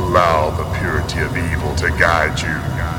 Allow the purity of evil to guide you.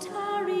tarry.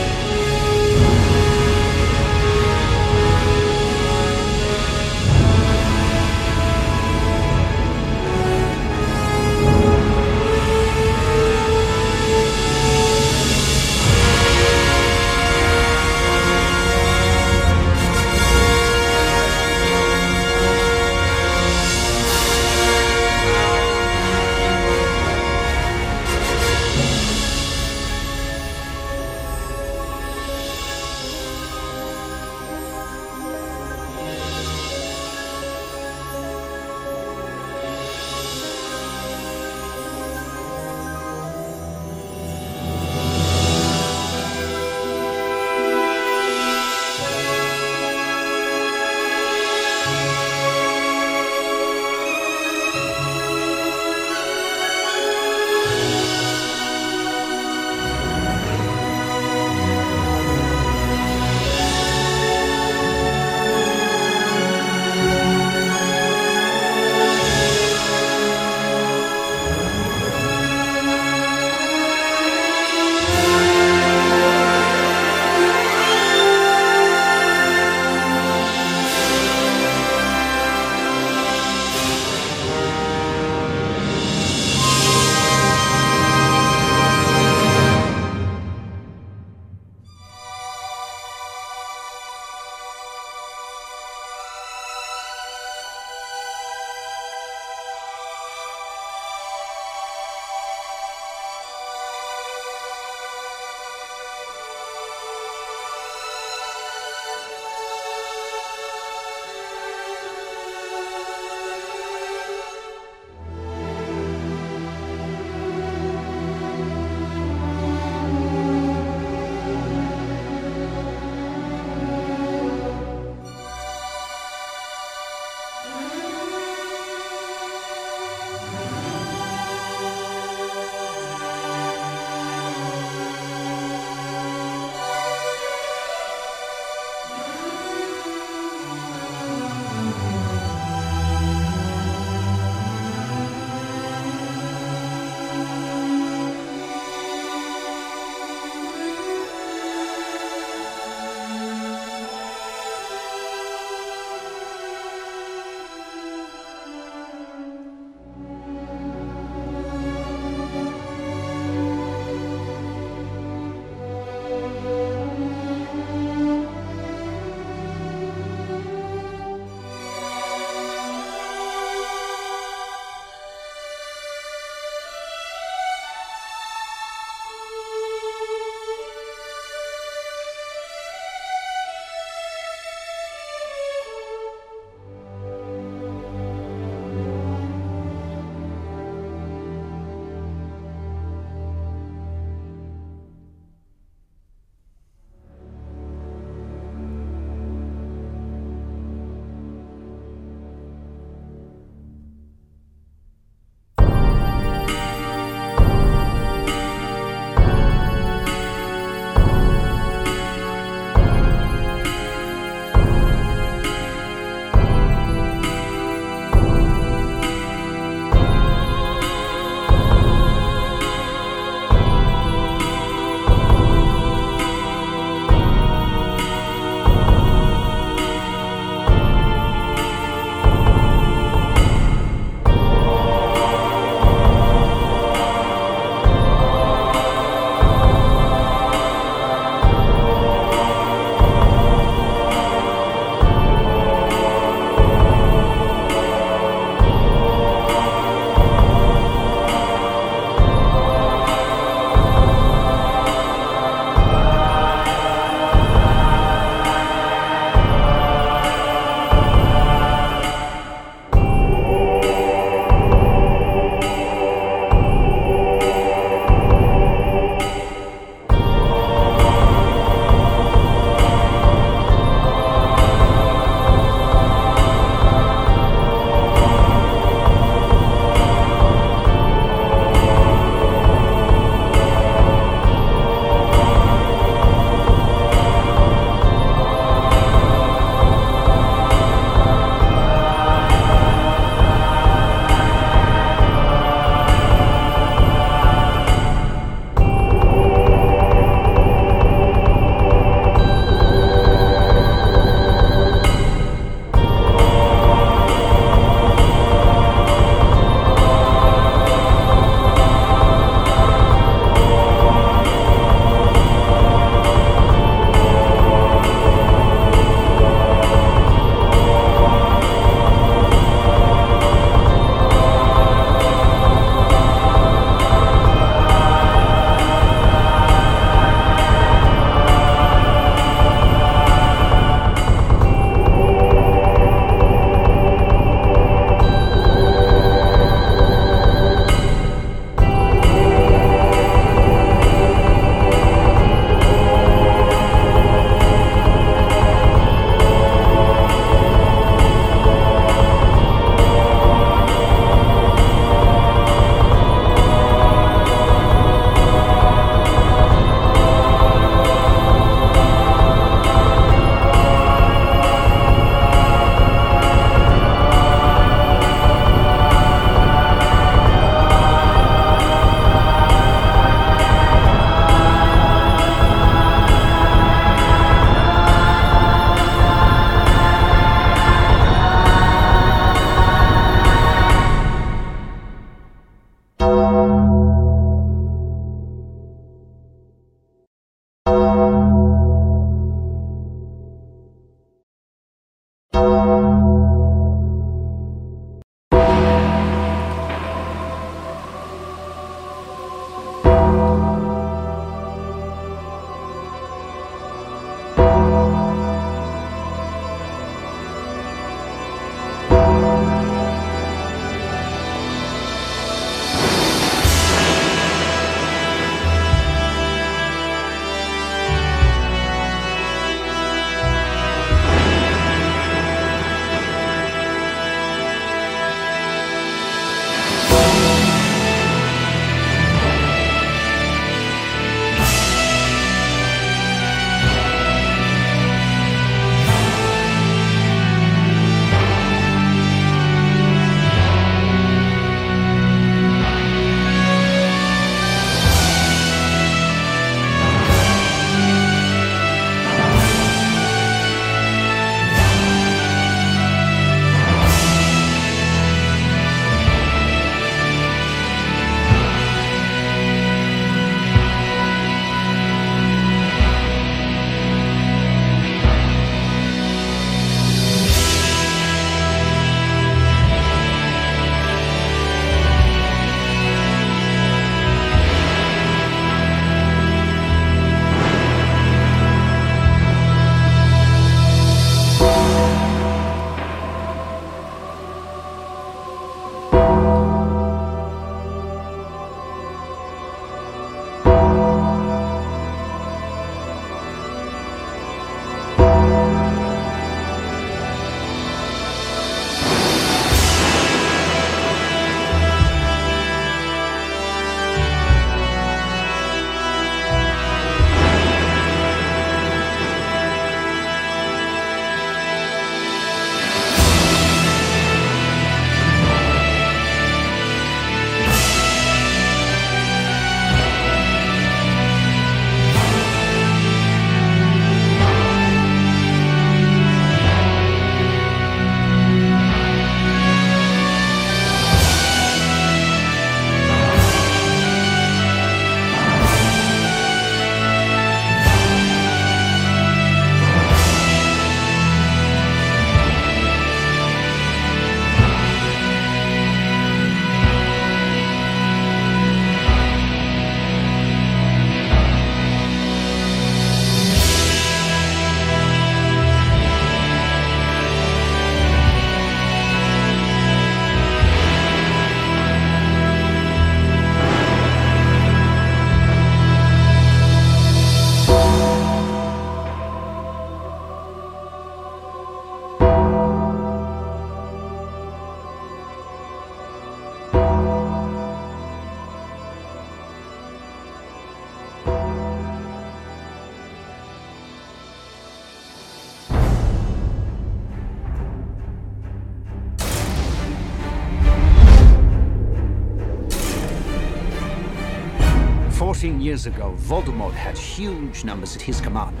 14 years ago, Voldemort had huge numbers at his command.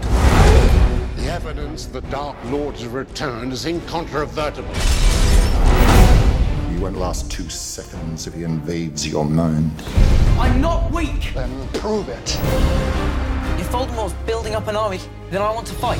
The evidence the Dark Lord's return is incontrovertible. You won't last two seconds if he invades your mind. I'm not weak! Then prove it. If Voldemort's building up an army, then I want to fight.